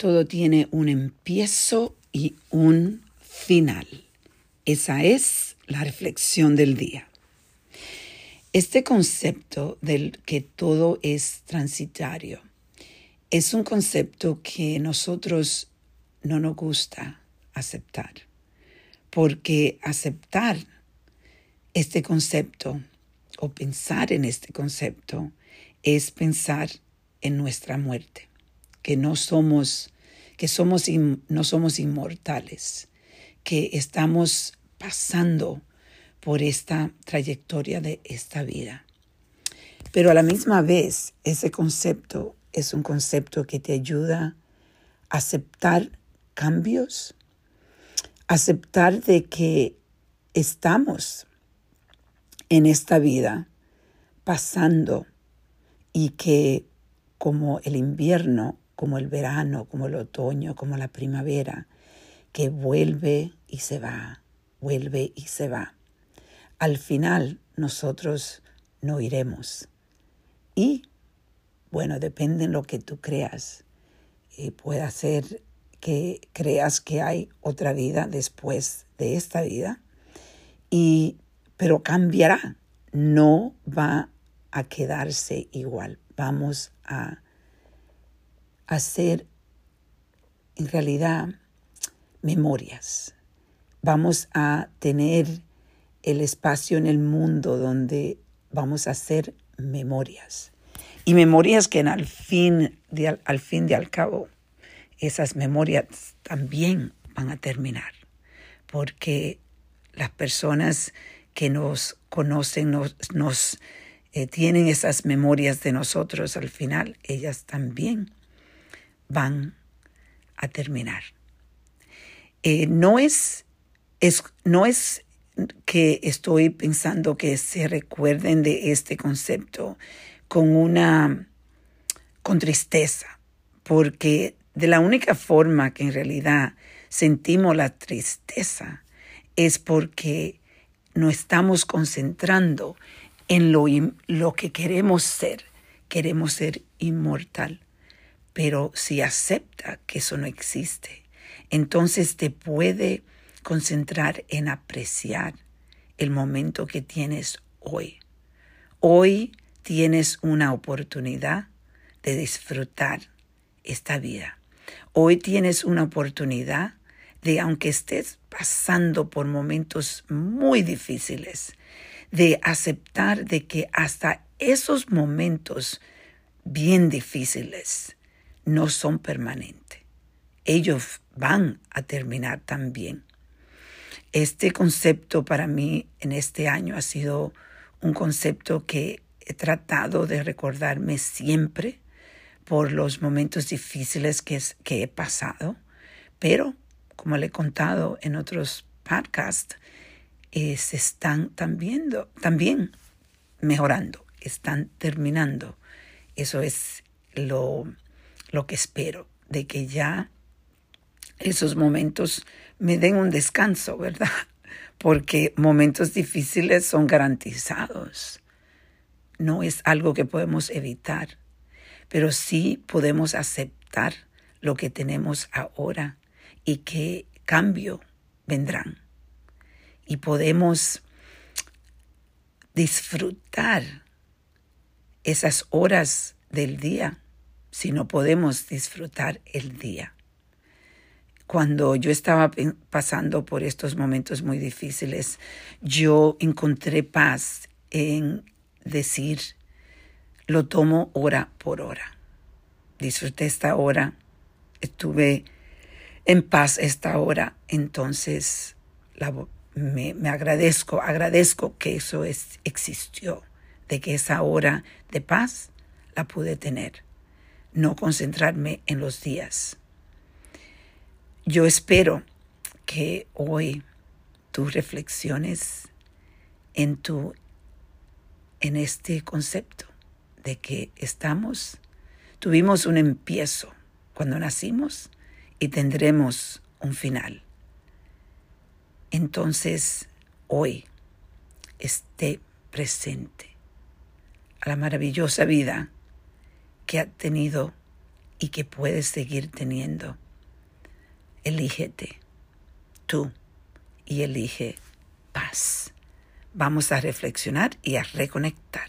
todo tiene un empiezo y un final. Esa es la reflexión del día. Este concepto del que todo es transitario es un concepto que nosotros no nos gusta aceptar, porque aceptar este concepto o pensar en este concepto es pensar en nuestra muerte, que no somos que somos no somos inmortales, que estamos pasando por esta trayectoria de esta vida. Pero a la misma vez, ese concepto es un concepto que te ayuda a aceptar cambios, aceptar de que estamos en esta vida pasando y que como el invierno, como el verano, como el otoño, como la primavera, que vuelve y se va, vuelve y se va. Al final nosotros no iremos. Y, bueno, depende de lo que tú creas. Eh, puede ser que creas que hay otra vida después de esta vida, y, pero cambiará, no va a quedarse igual. Vamos a hacer en realidad memorias. Vamos a tener el espacio en el mundo donde vamos a hacer memorias. Y memorias que al fin, de, al fin de al cabo, esas memorias también van a terminar. Porque las personas que nos conocen, nos, nos eh, tienen esas memorias de nosotros al final, ellas también van a terminar. Eh, no, es, es, no es que estoy pensando que se recuerden de este concepto con una con tristeza, porque de la única forma que en realidad sentimos la tristeza es porque no estamos concentrando en lo, lo que queremos ser. Queremos ser inmortal. Pero si acepta que eso no existe, entonces te puede concentrar en apreciar el momento que tienes hoy. Hoy tienes una oportunidad de disfrutar esta vida. Hoy tienes una oportunidad de, aunque estés pasando por momentos muy difíciles, de aceptar de que hasta esos momentos bien difíciles no son permanentes. Ellos van a terminar también. Este concepto para mí en este año ha sido un concepto que he tratado de recordarme siempre por los momentos difíciles que, que he pasado, pero como le he contado en otros podcasts, eh, se están también, también mejorando, están terminando. Eso es lo, lo que espero, de que ya esos momentos me den un descanso, ¿verdad? Porque momentos difíciles son garantizados. No es algo que podemos evitar, pero sí podemos aceptar lo que tenemos ahora y que cambio vendrán. Y podemos disfrutar esas horas del día si no podemos disfrutar el día cuando yo estaba pasando por estos momentos muy difíciles, yo encontré paz en decir, lo tomo hora por hora. Disfruté esta hora, estuve en paz esta hora, entonces me, agradezco, agradezco que eso es, existió, de que esa hora de paz la pude tener, no concentrarme en los días yo espero que hoy tú reflexiones en tu en este concepto de que estamos tuvimos un empiezo cuando nacimos y tendremos un final. Entonces, hoy esté presente a la maravillosa vida que ha tenido y que puedes seguir teniendo. Elígete tú y elige paz. Vamos a reflexionar y a reconectar.